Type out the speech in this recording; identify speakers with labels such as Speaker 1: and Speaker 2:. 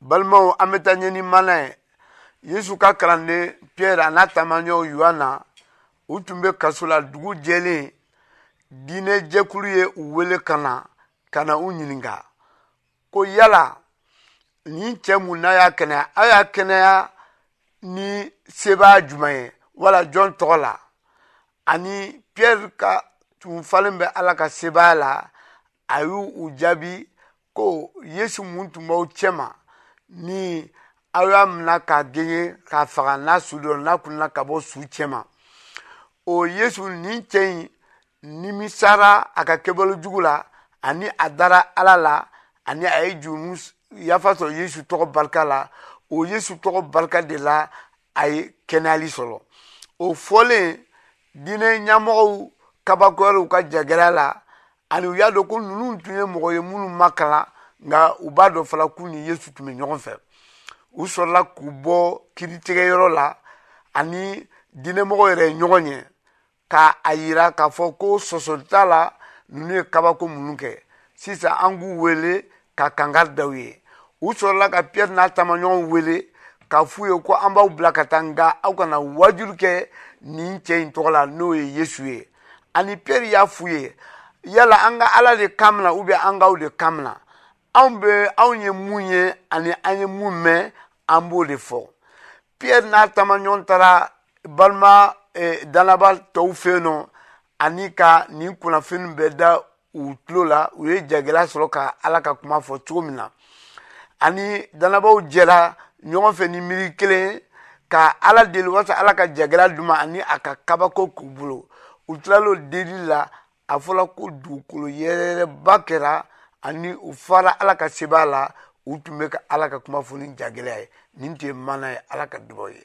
Speaker 1: balimaw an bɛ taa ɲɛ ni mana ye yesu ka kalanden piyɛri a n'a taamaɲɔw yohana u tun bɛ kaso la dugu jɛlen diinɛ jɛkulu ye u wele ka na ka na u ɲininka ko yala nin cɛ mun n'a y'a kɛnɛya a y'a kɛnɛya ni sebaa jumɛn ye wala jɔn tɔgɔ la ani piyɛri ka tun falen bɛ ala ka sebaa la a y'u u jaabi ko yesu mun tun b'aw cɛma ni aw y'a mina k'a genge k'a faga n'a su dɔ n'a kunna ka bɔ su cɛma o yesu nin cɛ in nimisara a ka kɛbalo jugu la ani a dara ala la ani a ye jurumu yafa sɔrɔ yesu tɔgɔ barika la o yesu tɔgɔ barika de la a ye kɛnɛyali sɔrɔ o fɔlen diinɛ ɲɛmɔgɔw kabakoyɔrɔw ka jagɛrɛ la ani u y'a dɔn ko ninnu tun ye mɔgɔ ye minnu ma kalan nka u b'a dɔn fana k'u ni yesu tun bɛ ɲɔgɔn fɛ u sɔrɔla k'u bɔ kiritigɛyɔrɔ la ani diinɛmɔgɔ yɛrɛ ɲɔgɔn ye ka a yira k'a fɔ ko sɔsɔ t'a la ninnu ye kabako minnu kɛ sisan an k'u wele ka kangari da u ye u sɔrɔla ka piyɛri n'a taamaɲɔgɔnw wele k'a f'u ye ko an b'aw bila ka taa nka aw kana wajulu kɛ nin cɛ in tɔgɔ la n'o ye yesu ye ani piyɛri y'a f'u ye yala an ka ala de kan mina ubiyɛn an k'aw de kan mina anw bɛ anw ye mun ye ani an ye mun mɛn an b'o de fɔ piyɛri n'a tamaɲɔgɔn taara balima eh, danaba tɔw fɛ yen nɔ ani ka nin kunnafoni bɛɛ da u tulo la u ye jagɛlɛ sɔrɔ ka ala ka kuma fɔ cogo min na ani danabaw jɛra ɲɔgɔn fɛ ni miiri kelen ka ala deli walasa ala ka jagɛlɛ d'u ma ani a ka kabako k'u bolo u tilal'o delili la a fɔla ko dugukolo yɛrɛyɛrɛba kɛra ani u fara ala ka sebaa la u tun bɛ ka ala ka kuma fɔ ni jagɛlɛya ye nin tun ye mana ye ala ka dubaw ye